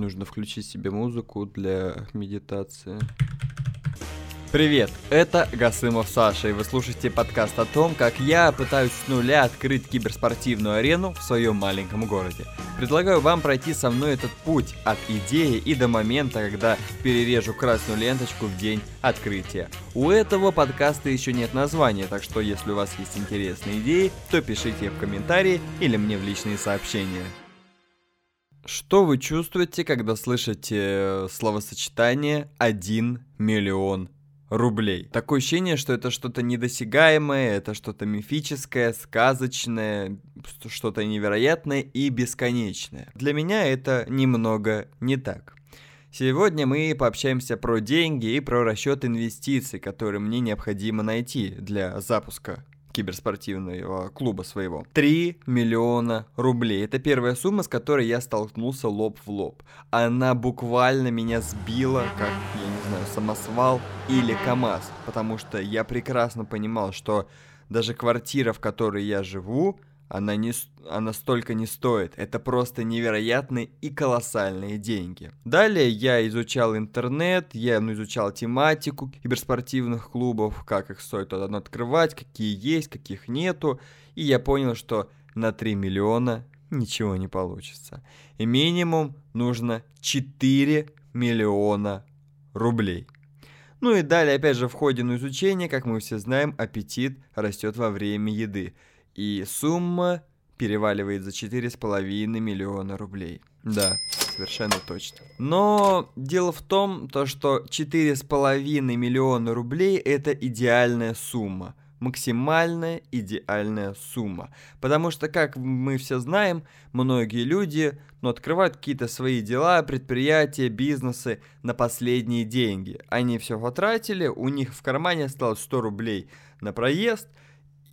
Нужно включить себе музыку для медитации. Привет, это Гасымов Саша, и вы слушаете подкаст о том, как я пытаюсь с нуля открыть киберспортивную арену в своем маленьком городе. Предлагаю вам пройти со мной этот путь от идеи и до момента, когда перережу красную ленточку в день открытия. У этого подкаста еще нет названия, так что если у вас есть интересные идеи, то пишите в комментарии или мне в личные сообщения. Что вы чувствуете, когда слышите словосочетание «1 миллион рублей. Такое ощущение, что это что-то недосягаемое, это что-то мифическое, сказочное, что-то невероятное и бесконечное. Для меня это немного не так. Сегодня мы пообщаемся про деньги и про расчет инвестиций, которые мне необходимо найти для запуска киберспортивного клуба своего. 3 миллиона рублей. Это первая сумма, с которой я столкнулся лоб в лоб. Она буквально меня сбила, как, я не знаю, самосвал или КАМАЗ. Потому что я прекрасно понимал, что даже квартира, в которой я живу, она, не, она столько не стоит. Это просто невероятные и колоссальные деньги. Далее я изучал интернет, я ну, изучал тематику киберспортивных клубов, как их стоит открывать, какие есть, каких нету. И я понял, что на 3 миллиона ничего не получится. И минимум нужно 4 миллиона рублей. Ну и далее, опять же, в ходе на изучения, как мы все знаем, аппетит растет во время еды и сумма переваливает за 4,5 миллиона рублей. Да, совершенно точно. Но дело в том, то, что 4,5 миллиона рублей это идеальная сумма. Максимальная идеальная сумма. Потому что, как мы все знаем, многие люди ну, открывают какие-то свои дела, предприятия, бизнесы на последние деньги. Они все потратили, у них в кармане осталось 100 рублей на проезд –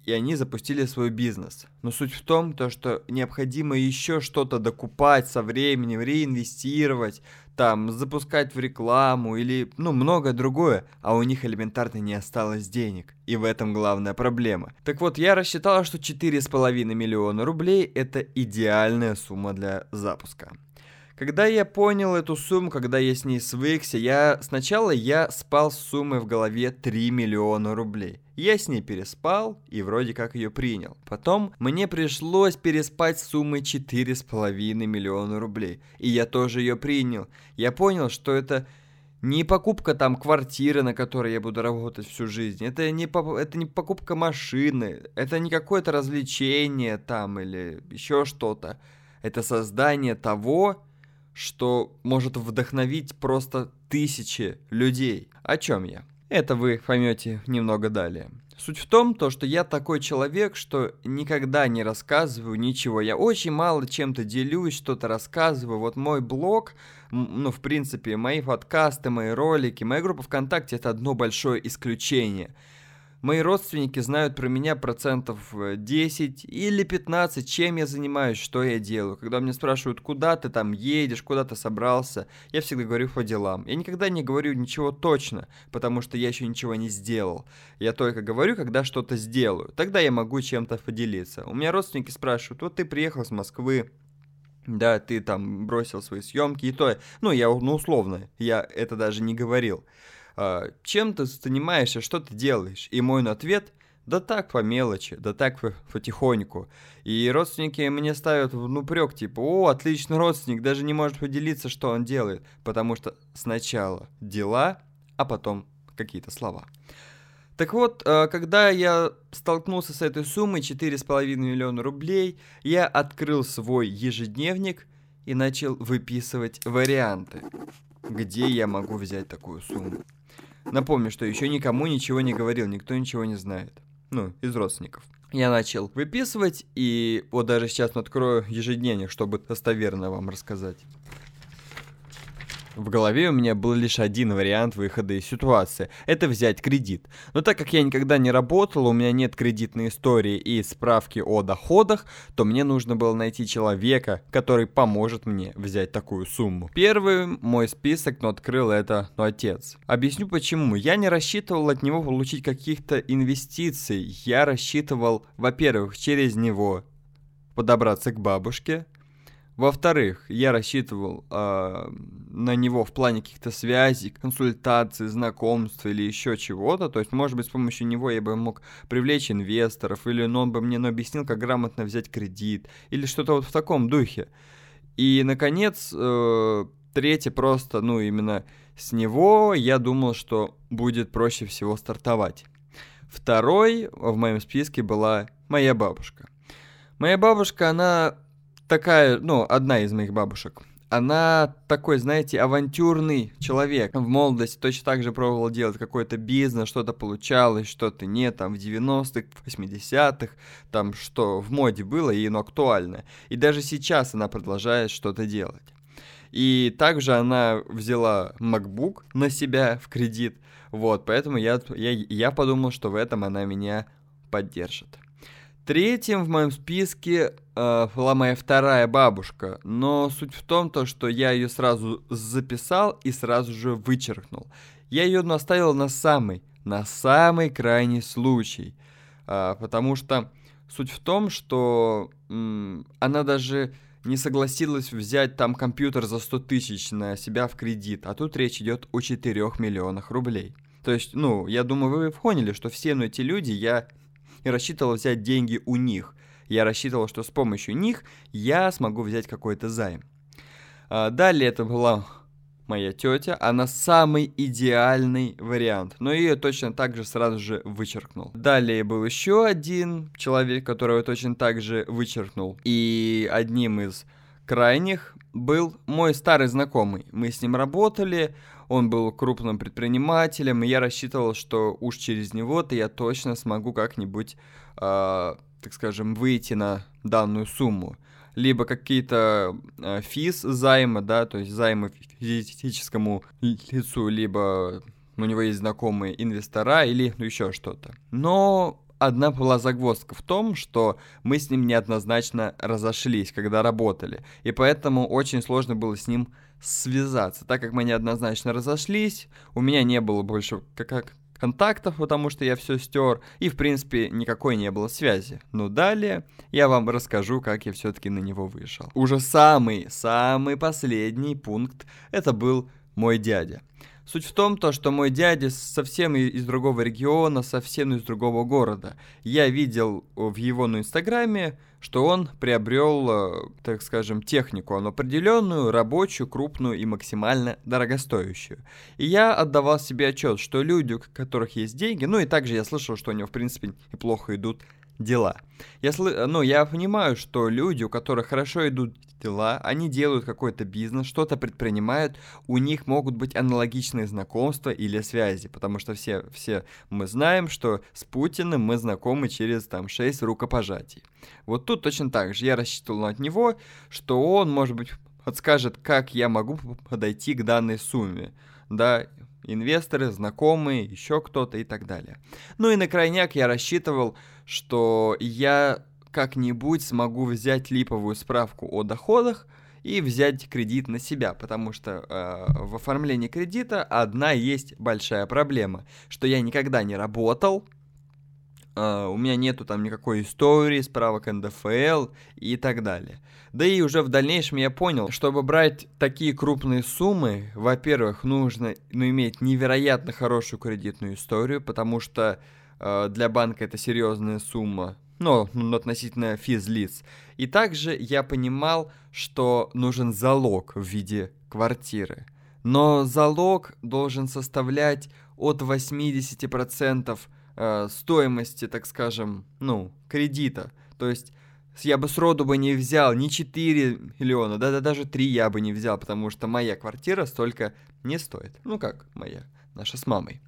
и они запустили свой бизнес. Но суть в том, то, что необходимо еще что-то докупать со временем, реинвестировать, там, запускать в рекламу или, ну, многое другое, а у них элементарно не осталось денег. И в этом главная проблема. Так вот, я рассчитала, что 4,5 миллиона рублей это идеальная сумма для запуска. Когда я понял эту сумму, когда я с ней свыкся, я сначала я спал с суммой в голове 3 миллиона рублей. Я с ней переспал и вроде как ее принял. Потом мне пришлось переспать с суммой 4,5 миллиона рублей. И я тоже ее принял. Я понял, что это не покупка там квартиры, на которой я буду работать всю жизнь. Это не, это не покупка машины. Это не какое-то развлечение там или еще что-то. Это создание того, что может вдохновить просто тысячи людей. О чем я? Это вы поймете немного далее. Суть в том, то, что я такой человек, что никогда не рассказываю ничего. Я очень мало чем-то делюсь, что-то рассказываю. Вот мой блог, ну, в принципе, мои подкасты, мои ролики, моя группа ВКонтакте — это одно большое исключение — Мои родственники знают про меня процентов 10 э, или 15, чем я занимаюсь, что я делаю. Когда меня спрашивают, куда ты там едешь, куда ты собрался, я всегда говорю по делам. Я никогда не говорю ничего точно, потому что я еще ничего не сделал. Я только говорю, когда что-то сделаю. Тогда я могу чем-то поделиться. У меня родственники спрашивают, вот ты приехал с Москвы, да, ты там бросил свои съемки и то. Ну, я, ну, условно, я это даже не говорил. А, чем ты занимаешься, что ты делаешь? И мой ответ да так по мелочи, да так потихоньку. И родственники мне ставят в упрек, типа, о, отличный родственник, даже не может поделиться, что он делает. Потому что сначала дела, а потом какие-то слова. Так вот, а, когда я столкнулся с этой суммой 4,5 миллиона рублей, я открыл свой ежедневник и начал выписывать варианты, где я могу взять такую сумму. Напомню, что еще никому ничего не говорил, никто ничего не знает. Ну, из родственников. Я начал выписывать, и вот даже сейчас открою ежедневник, чтобы достоверно вам рассказать. В голове у меня был лишь один вариант выхода из ситуации – это взять кредит. Но так как я никогда не работал, у меня нет кредитной истории и справки о доходах, то мне нужно было найти человека, который поможет мне взять такую сумму. Первый мой список, но открыл это ну, отец. Объясню почему. Я не рассчитывал от него получить каких-то инвестиций. Я рассчитывал, во-первых, через него подобраться к бабушке, Во-вторых, я рассчитывал э, на него в плане каких-то связей, консультаций, знакомств или еще чего-то. То есть, может быть, с помощью него я бы мог привлечь инвесторов, или он бы мне ну, объяснил, как грамотно взять кредит, или что-то вот в таком духе. И, наконец, э, третье просто, ну, именно с него я думал, что будет проще всего стартовать. Второй в моем списке была моя бабушка. Моя бабушка, она такая, ну, одна из моих бабушек. Она такой, знаете, авантюрный человек. В молодости точно так же пробовала делать какой-то бизнес, что-то получалось, что-то нет, там в 90-х, 80-х, там что в моде было и оно актуально. И даже сейчас она продолжает что-то делать. И также она взяла MacBook на себя в кредит. Вот, поэтому я, я, я подумал, что в этом она меня поддержит. Третьим в моем списке э, была моя вторая бабушка, но суть в том, то, что я ее сразу записал и сразу же вычеркнул. Я ее оставил на самый, на самый крайний случай, э, потому что суть в том, что м, она даже не согласилась взять там компьютер за 100 тысяч на себя в кредит, а тут речь идет о 4 миллионах рублей. То есть, ну, я думаю, вы поняли, что все ну, эти люди я и рассчитывал взять деньги у них. Я рассчитывал, что с помощью них я смогу взять какой-то займ. А, далее это была моя тетя, она самый идеальный вариант, но ее точно так же сразу же вычеркнул. Далее был еще один человек, которого точно так же вычеркнул. И одним из крайних был мой старый знакомый. Мы с ним работали, он был крупным предпринимателем, и я рассчитывал, что уж через него-то я точно смогу как-нибудь, э, так скажем, выйти на данную сумму. Либо какие-то э, физ займа, да, то есть займы физическому лицу, либо у него есть знакомые инвестора или ну, еще что-то. Но одна была загвоздка в том, что мы с ним неоднозначно разошлись, когда работали, и поэтому очень сложно было с ним связаться. Так как мы неоднозначно разошлись, у меня не было больше как контактов, потому что я все стер, и в принципе никакой не было связи. Но далее я вам расскажу, как я все-таки на него вышел. Уже самый, самый последний пункт, это был мой дядя. Суть в том, то, что мой дядя совсем из другого региона, совсем из другого города. Я видел в его на инстаграме, что он приобрел, э, так скажем, технику, он определенную, рабочую, крупную и максимально дорогостоящую. И я отдавал себе отчет, что люди, у которых есть деньги, ну и также я слышал, что у него, в принципе, неплохо идут дела. Я, сл... ну, я понимаю, что люди, у которых хорошо идут дела, они делают какой-то бизнес, что-то предпринимают, у них могут быть аналогичные знакомства или связи, потому что все, все мы знаем, что с Путиным мы знакомы через там 6 рукопожатий. Вот тут точно так же. Я рассчитывал от него, что он, может быть, подскажет, как я могу подойти к данной сумме. Да, инвесторы, знакомые, еще кто-то и так далее. Ну и на крайняк я рассчитывал, что я как-нибудь смогу взять липовую справку о доходах и взять кредит на себя, потому что э, в оформлении кредита одна есть большая проблема, что я никогда не работал, Uh, у меня нету там никакой истории, справок НДФЛ и так далее. Да и уже в дальнейшем я понял, чтобы брать такие крупные суммы, во-первых, нужно ну, иметь невероятно хорошую кредитную историю, потому что uh, для банка это серьезная сумма, ну, относительно физлиц. И также я понимал, что нужен залог в виде квартиры. Но залог должен составлять от 80% э, стоимости, так скажем, ну, кредита. То есть я бы сроду бы не взял ни 4 миллиона, да, да даже 3 я бы не взял, потому что моя квартира столько не стоит. Ну как моя, наша с мамой.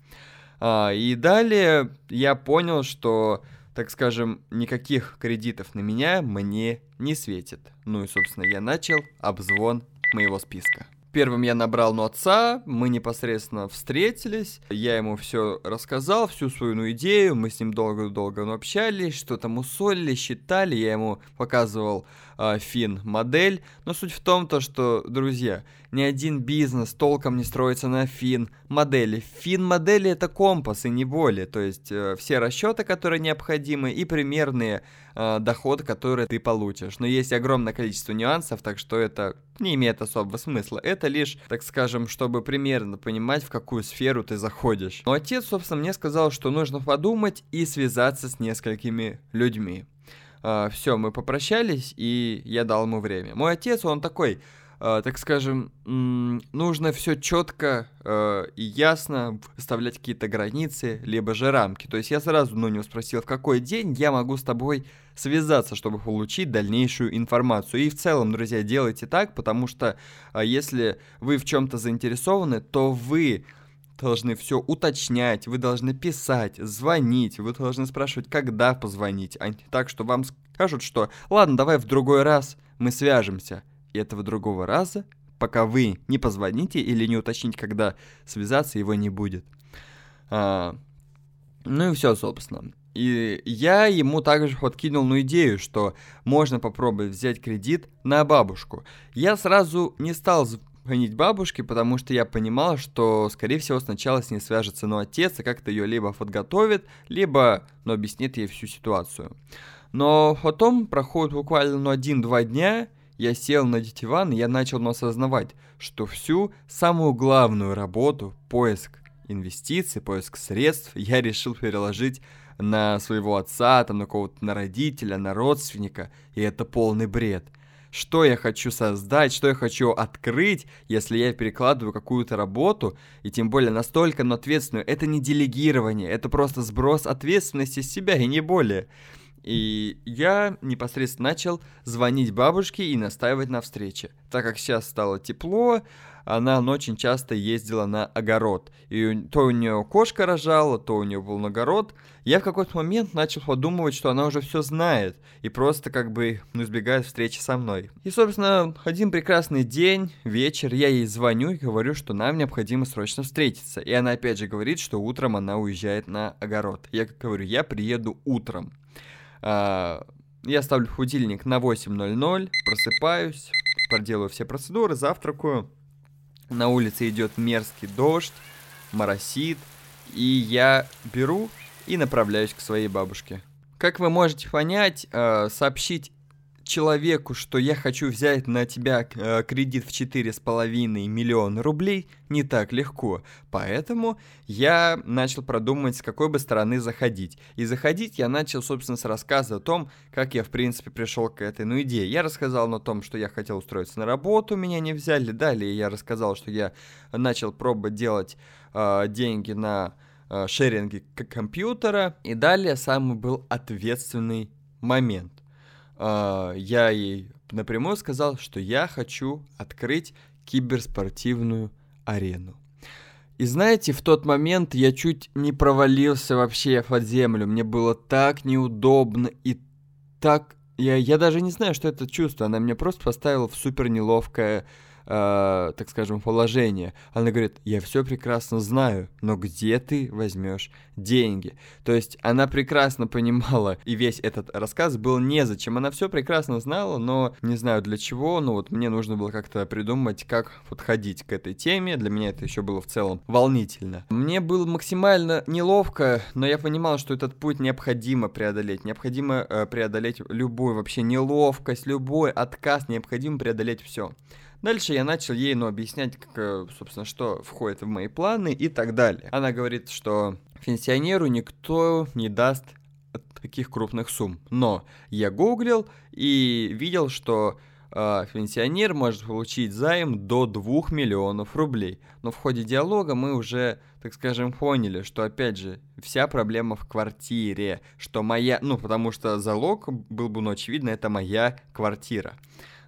А, и далее я понял, что, так скажем, никаких кредитов на меня мне не светит. Ну и, собственно, я начал обзвон моего списка. Первым я набрал ну, отца, мы непосредственно встретились, я ему все рассказал, всю свою ну, идею, мы с ним долго-долго ну, общались, что-то мусолили, считали, я ему показывал э, фин модель, но суть в том, то, что, друзья, ни один бизнес толком не строится на фин модели. Фин модели это компас и не более, то есть э, все расчеты, которые необходимы и примерные э, доходы, которые ты получишь. Но есть огромное количество нюансов, так что это не имеет особого смысла. Это лишь, так скажем, чтобы примерно понимать, в какую сферу ты заходишь. Но отец, собственно, мне сказал, что нужно подумать и связаться с несколькими людьми. Uh, все, мы попрощались, и я дал ему время. Мой отец, он такой, Uh, так скажем, нужно все четко uh, и ясно выставлять какие-то границы, либо же рамки. То есть я сразу ну, не спросил, в какой день я могу с тобой связаться, чтобы получить дальнейшую информацию. И в целом, друзья, делайте так, потому что а, если вы в чем-то заинтересованы, то вы должны все уточнять, вы должны писать, звонить, вы должны спрашивать, когда позвонить, а не так, что вам скажут, что ладно, давай в другой раз мы свяжемся. И этого другого раза, пока вы не позвоните или не уточните, когда связаться, его не будет. А, ну и все, собственно. И я ему также подкинул ну, идею, что можно попробовать взять кредит на бабушку. Я сразу не стал звонить бабушке, потому что я понимал, что, скорее всего, сначала с ней свяжется ну, отец и как-то ее либо подготовит, либо ну, объяснит ей всю ситуацию. Но потом проходит буквально ну, один-два дня, я сел на диван, и я начал ну, осознавать, что всю самую главную работу, поиск инвестиций, поиск средств, я решил переложить на своего отца, там, на кого-то, на родителя, на родственника, и это полный бред. Что я хочу создать, что я хочу открыть, если я перекладываю какую-то работу, и тем более настолько, но ответственную, это не делегирование, это просто сброс ответственности с себя, и не более. И я непосредственно начал звонить бабушке и настаивать на встрече. Так как сейчас стало тепло, она очень часто ездила на огород. И то у нее кошка рожала, то у нее был огород. Я в какой-то момент начал подумывать, что она уже все знает и просто как бы ну, избегает встречи со мной. И, собственно, один прекрасный день, вечер, я ей звоню и говорю, что нам необходимо срочно встретиться. И она опять же говорит, что утром она уезжает на огород. Я говорю, я приеду утром. А, я ставлю будильник на 8.00, просыпаюсь, проделаю все процедуры, завтракаю. На улице идет мерзкий дождь, моросит, и я беру и направляюсь к своей бабушке. Как вы можете понять, а, сообщить человеку, что я хочу взять на тебя э, кредит в 4,5 миллиона рублей, не так легко. Поэтому я начал продумывать, с какой бы стороны заходить. И заходить я начал, собственно, с рассказа о том, как я, в принципе, пришел к этой ну, идее. Я рассказал о том, что я хотел устроиться на работу, меня не взяли. Далее я рассказал, что я начал пробовать делать э, деньги на э, шеринге компьютера. И далее самый был ответственный момент э, я ей напрямую сказал, что я хочу открыть киберспортивную арену. И знаете, в тот момент я чуть не провалился вообще под землю. Мне было так неудобно и так... Я, я даже не знаю, что это чувство. Она меня просто поставила в супер неловкое э, так скажем, положение. Она говорит, я все прекрасно знаю, но где ты возьмешь деньги? То есть она прекрасно понимала, и весь этот рассказ был незачем. Она все прекрасно знала, но не знаю для чего, но вот мне нужно было как-то придумать, как подходить к этой теме. Для меня это еще было в целом волнительно. Мне было максимально неловко, но я понимал, что этот путь необходимо преодолеть. Необходимо э, преодолеть любую вообще неловкость, любой отказ, необходимо преодолеть все. Дальше я начал ей, ну, объяснять, как, э, собственно, что входит в мои планы и так далее. Она говорит, что пенсионеру никто не даст таких крупных сумм. Но я гуглил и видел, что э, пенсионер может получить займ до 2 миллионов рублей. Но в ходе диалога мы уже, так скажем, поняли, что, опять же, вся проблема в квартире, что моя, ну, потому что залог был бы, ну, очевидно, это моя квартира,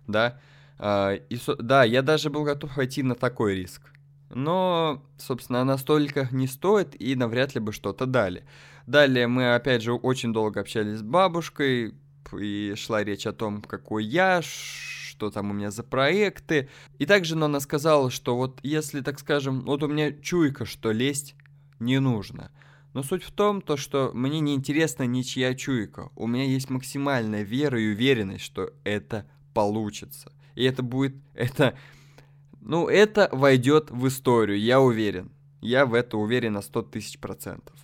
да, и, да, я даже был готов пойти на такой риск. Но, собственно, она столько не стоит и навряд ли бы что-то дали. Далее мы, опять же, очень долго общались с бабушкой, и шла речь о том, какой я, что там у меня за проекты. И также она сказала, что вот если, так скажем, вот у меня чуйка, что лезть не нужно. Но суть в том, то, что мне не интересна ничья чуйка. У меня есть максимальная вера и уверенность, что это получится. И это будет, это, ну, это войдет в историю, я уверен. Я в это уверен на 100 тысяч процентов.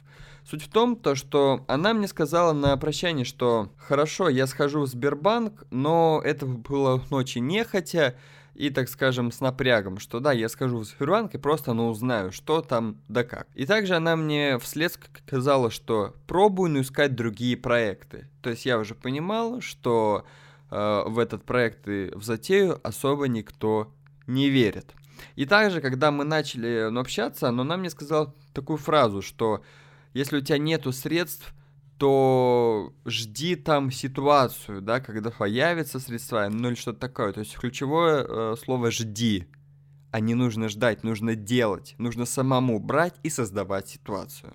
Суть в том, то, что она мне сказала на прощание, что хорошо, я схожу в Сбербанк, но это было ночи нехотя и, так скажем, с напрягом, что да, я схожу в Сбербанк и просто, ну, узнаю, что там да как. И также она мне вслед сказала, что пробую, искать другие проекты. То есть я уже понимал, что э, в этот проект и в затею особо никто не верит. И также, когда мы начали ну, общаться, но она мне сказала такую фразу, что если у тебя нету средств, то жди там ситуацию, да, когда появятся средства, ну или что-то такое. То есть ключевое э, слово «жди», а не нужно ждать, нужно делать, нужно самому брать и создавать ситуацию.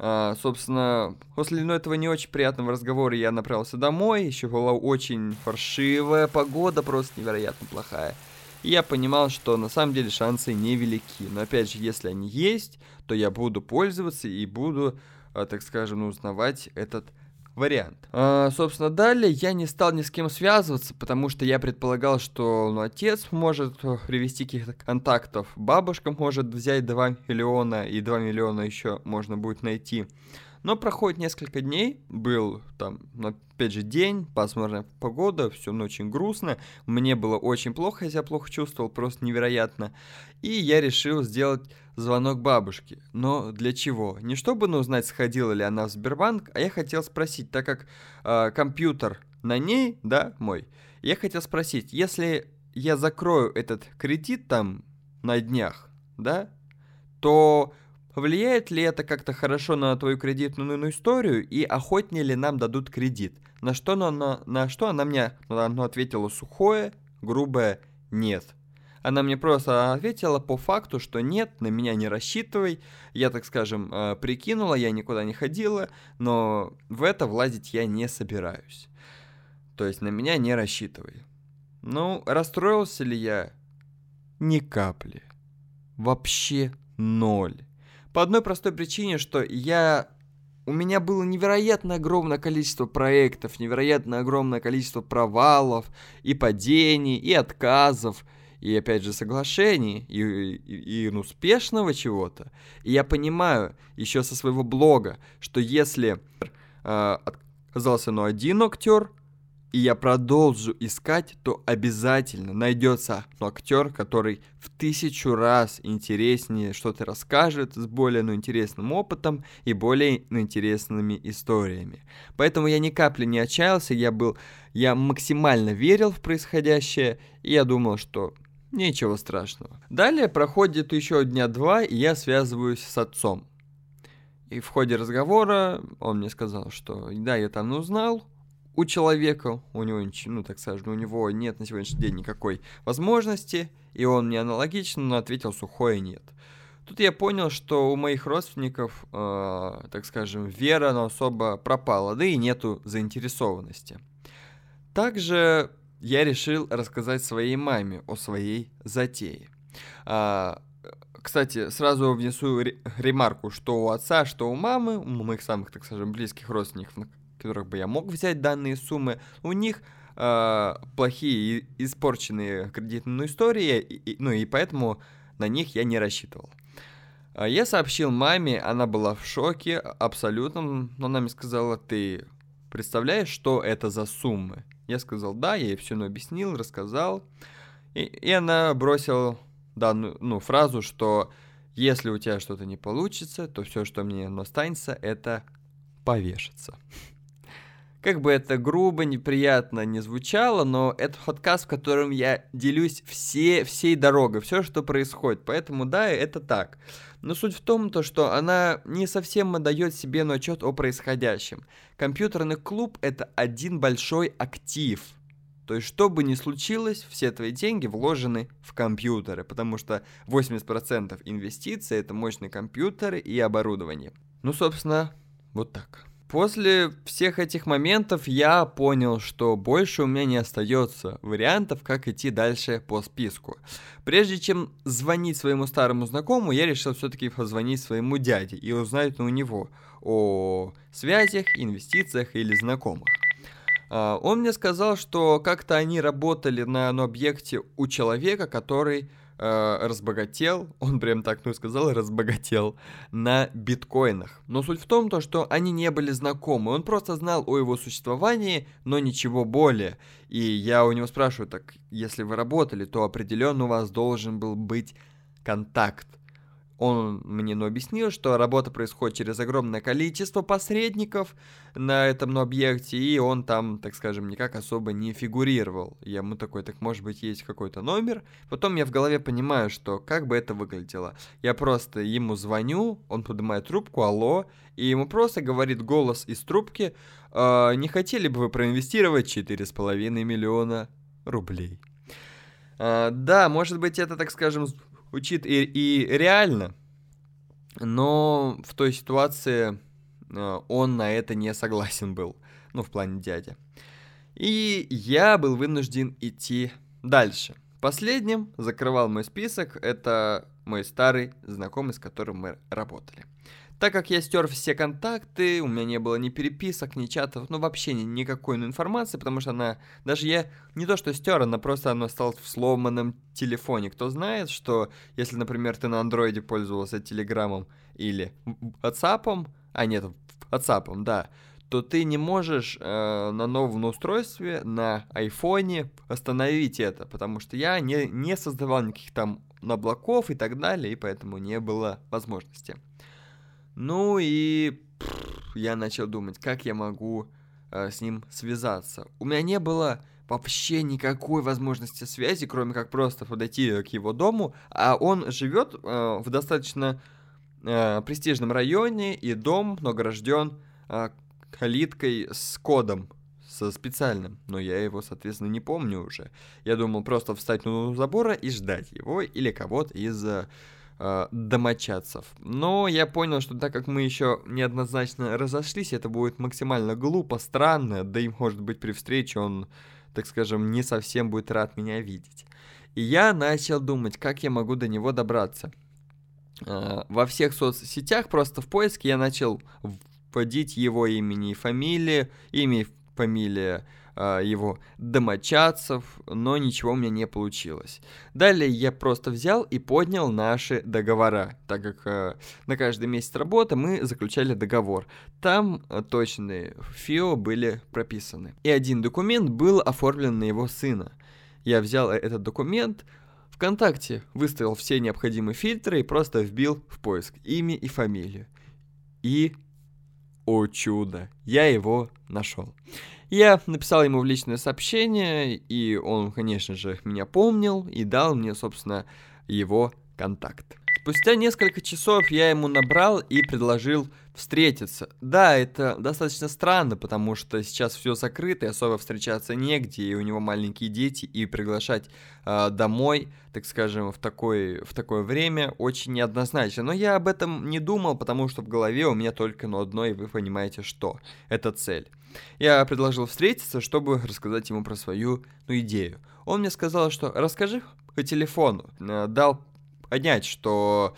А, собственно, после ну, этого не очень приятного разговора я направился домой, еще была очень фаршивая погода, просто невероятно плохая. И я понимал, что на самом деле шансы невелики. Но опять же, если они есть, то я буду пользоваться и буду, а, так скажем, узнавать этот вариант. А, собственно, далее я не стал ни с кем связываться, потому что я предполагал, что ну, отец может привести каких-то контактов, бабушка может взять 2 миллиона, и 2 миллиона еще можно будет найти. Но проходит несколько дней, был там, ну, опять же, день, пасмурная погода, все ну, очень грустно, мне было очень плохо, я себя плохо чувствовал, просто невероятно. И я решил сделать звонок бабушке. Но для чего? Не чтобы ну, узнать, сходила ли она в Сбербанк, а я хотел спросить, так как э, компьютер на ней, да, мой, я хотел спросить, если я закрою этот кредит там на днях, да, то Влияет ли это как-то хорошо на твою кредитную историю и охотнее ли нам дадут кредит? На что она, на, на что она мне она ответила сухое, грубое «нет». Она мне просто ответила по факту, что нет, на меня не рассчитывай. Я, так скажем, э, прикинула, я никуда не ходила, но в это влазить я не собираюсь. То есть на меня не рассчитывай. Ну, расстроился ли я? Ни капли. Вообще ноль. По одной простой причине, что я... У меня было невероятно огромное количество проектов, невероятно огромное количество провалов, и падений, и отказов, и опять же соглашений, и, и, и успешного чего-то. И я понимаю еще со своего блога, что если э, отказался ну один актер, и я продолжу искать, то обязательно найдется актер, который в тысячу раз интереснее что-то расскажет с более ну, интересным опытом и более ну, интересными историями. Поэтому я ни капли не отчаялся, я был, я максимально верил в происходящее, и я думал, что ничего страшного. Далее проходит еще дня два, и я связываюсь с отцом. И в ходе разговора он мне сказал, что да, я там узнал, у человека, у него, ну, так скажем, у него нет на сегодняшний день никакой возможности, и он мне аналогично, но ответил сухое нет. Тут я понял, что у моих родственников, э, так скажем, вера но особо пропала, да и нету заинтересованности. Также я решил рассказать своей маме о своей затее. А, кстати, сразу внесу ремарку, что у отца, что у мамы, у моих самых, так скажем, близких родственников, которых бы я мог взять данные суммы, у них э, плохие и испорченные кредитные истории, и, ну и поэтому на них я не рассчитывал. А я сообщил маме, она была в шоке абсолютно, но она мне сказала, ты представляешь, что это за суммы? Я сказал, да, я ей все объяснил, рассказал, и, и она бросила данную ну, фразу, что если у тебя что-то не получится, то все, что мне останется, это повешаться. Как бы это грубо, неприятно не звучало, но это подкаст, в котором я делюсь все, всей дорогой, все, что происходит. Поэтому да, это так. Но суть в том, то, что она не совсем дает себе на отчет о происходящем. Компьютерный клуб это один большой актив. То есть, что бы ни случилось, все твои деньги вложены в компьютеры, потому что 80% инвестиций это мощные компьютеры и оборудование. Ну, собственно, вот так. После всех этих моментов я понял, что больше у меня не остается вариантов, как идти дальше по списку. Прежде чем звонить своему старому знакомому, я решил все-таки позвонить своему дяде и узнать у него о связях, инвестициях или знакомых. А, он мне сказал, что как-то они работали на, на объекте у человека, который э, разбогател, он прям так, ну, сказал, разбогател на биткоинах. Но суть в том, то, что они не были знакомы, он просто знал о его существовании, но ничего более. И я у него спрашиваю, так, если вы работали, то определенно у вас должен был быть контакт он мне ну, объяснил, что работа происходит через огромное количество посредников на этом объекте, и он там, так скажем, никак особо не фигурировал. Я ему такой, так может быть есть какой-то номер? Потом я в голове понимаю, что как бы это выглядело. Я просто ему звоню, он поднимает трубку, алло, и ему просто говорит голос из трубки, э, не хотели бы вы проинвестировать 4,5 миллиона рублей? Uh, да, может быть, это, так скажем, звучит и, и реально, но в той ситуации э, он на это не согласен был, ну, в плане дяди. И я был вынужден идти дальше. Последним закрывал мой список, это мой старый знакомый, с которым мы работали. Так как я стер все контакты, у меня не было ни переписок, ни чатов, ну вообще ни, никакой ну, информации, потому что она, даже я не то что стер, она просто она осталась в сломанном телефоне. Кто знает, что если, например, ты на андроиде пользовался телеграммом или WhatsApp, а нет, WhatsApp, да, то ты не можешь э, на новом устройстве, на айфоне остановить это, потому что я не, не создавал никаких там облаков и так далее, и поэтому не было возможности. Ну и я начал думать, как я могу э, с ним связаться. У меня не было вообще никакой возможности связи, кроме как просто подойти к его дому, а он живет э, в достаточно э, престижном районе, и дом многорожден э, калиткой с кодом, со специальным, но я его, соответственно, не помню уже. Я думал просто встать у забора и ждать его или кого-то из э, домочадцев. Но я понял, что так как мы еще неоднозначно разошлись, это будет максимально глупо, странно, да и может быть при встрече он, так скажем, не совсем будет рад меня видеть. И я начал думать, как я могу до него добраться. Э, во всех соцсетях просто в поиске я начал вводить его имени и фамилии, имя и фамилия его домочадцев, но ничего у меня не получилось. Далее я просто взял и поднял наши договора, так как э, на каждый месяц работы мы заключали договор. Там э, точные ФИО были прописаны. И один документ был оформлен на его сына. Я взял этот документ, ВКонтакте выставил все необходимые фильтры и просто вбил в поиск имя и фамилию. И, о чудо, я его нашел. Я написал ему в личное сообщение, и он, конечно же, меня помнил и дал мне, собственно, его контакт. Спустя несколько часов я ему набрал и предложил встретиться. Да, это достаточно странно, потому что сейчас все закрыто, и особо встречаться негде, и у него маленькие дети, и приглашать э, домой, так скажем, в, такой, в такое время очень неоднозначно. Но я об этом не думал, потому что в голове у меня только ну, одно, и вы понимаете, что. Это цель. Я предложил встретиться, чтобы рассказать ему про свою ну, идею. Он мне сказал, что расскажи по телефону. Э, дал понять, что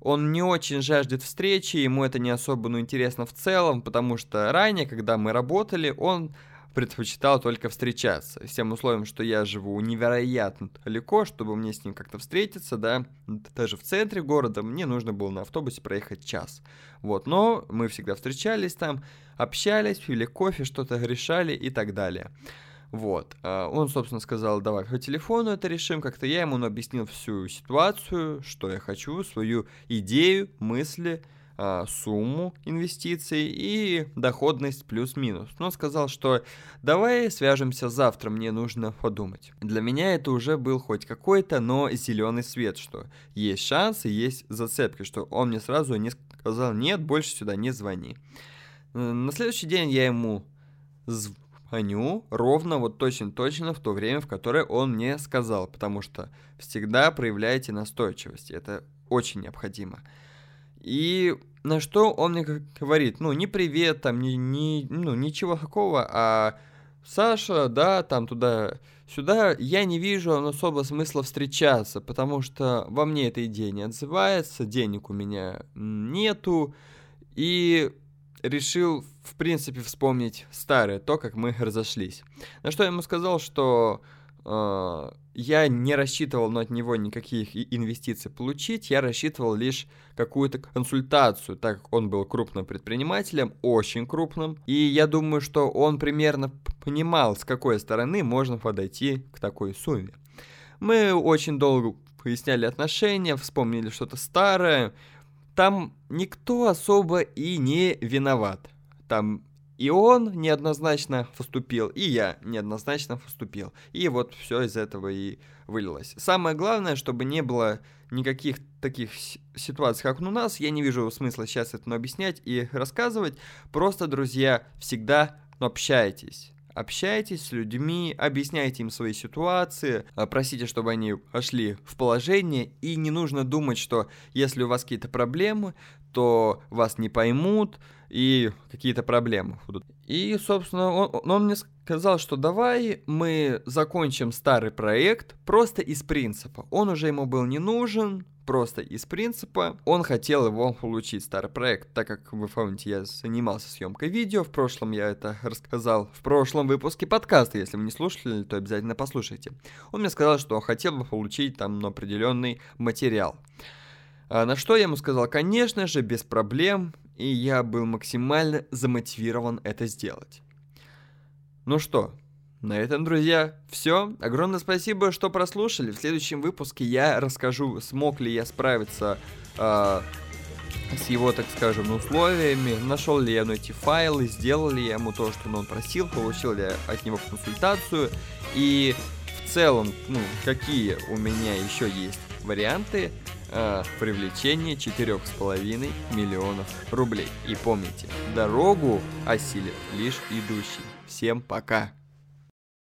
он не очень жаждет встречи, ему это не особо ну, интересно в целом, потому что ранее, когда мы работали, он предпочитал только встречаться, с тем условием, что я живу невероятно далеко, чтобы мне с ним как-то встретиться, да, даже в центре города мне нужно было на автобусе проехать час, вот, но мы всегда встречались там, общались, пили кофе, что-то решали и так далее. Вот. А, он, собственно, сказал, давай по телефону это решим. Как-то я ему объяснил всю ситуацию, что я хочу, свою идею, мысли, сумму инвестиций и доходность плюс-минус. Но сказал, что давай свяжемся завтра, мне нужно подумать. Для меня это уже был хоть какой-то, но зеленый свет, что есть шансы, есть зацепки, что он мне сразу не сказал, нет, больше сюда не звони. На следующий день я ему звоню ровно вот точно-точно в то время, в которое он мне сказал, потому что всегда проявляйте настойчивость, это очень необходимо. И на что он мне говорит, ну, не привет, там, не, не, ну, ничего такого, а Саша, да, там туда-сюда, я не вижу особо смысла встречаться, потому что во мне эта идея не отзывается, денег у меня нету, и решил, в принципе, вспомнить старое, то, как мы разошлись. На что я ему сказал, что я не рассчитывал но от него никаких инвестиций получить, я рассчитывал лишь какую-то консультацию, так как он был крупным предпринимателем, очень крупным, и я думаю, что он примерно понимал, с какой стороны можно подойти к такой сумме. Мы очень долго выясняли отношения, вспомнили что-то старое, там никто особо и не виноват. Там и он неоднозначно поступил, и я неоднозначно поступил. И вот все из этого и вылилось. Самое главное, чтобы не было никаких таких ситуаций, как у нас. Я не вижу смысла сейчас это объяснять и рассказывать. Просто, друзья, всегда общайтесь. Общайтесь с людьми, объясняйте им свои ситуации, а, просите, чтобы они пошли в положение, и не нужно думать, что если у вас какие-то проблемы, то вас не поймут, и какие-то проблемы будут. И, собственно, он, он мне сказал, что давай мы закончим старый проект просто из принципа. Он уже ему был не нужен, просто из принципа. Он хотел его получить, старый проект, так как вы помните, я занимался съемкой видео, в прошлом я это рассказал в прошлом выпуске подкаста, если вы не слушали, то обязательно послушайте. Он мне сказал, что хотел бы получить там определенный материал. А на что я ему сказал, конечно же, без проблем, и я был максимально замотивирован это сделать. Ну что, на этом, друзья, все. Огромное спасибо, что прослушали. В следующем выпуске я расскажу, смог ли я справиться э, с его, так скажем, условиями, нашел ли я ну, эти файлы, сделал ли я ему то, что он просил, получил ли я от него консультацию и в целом, ну, какие у меня еще есть варианты э, привлечения 4,5 миллионов рублей. И помните, дорогу осилит лишь идущий. Всем пока!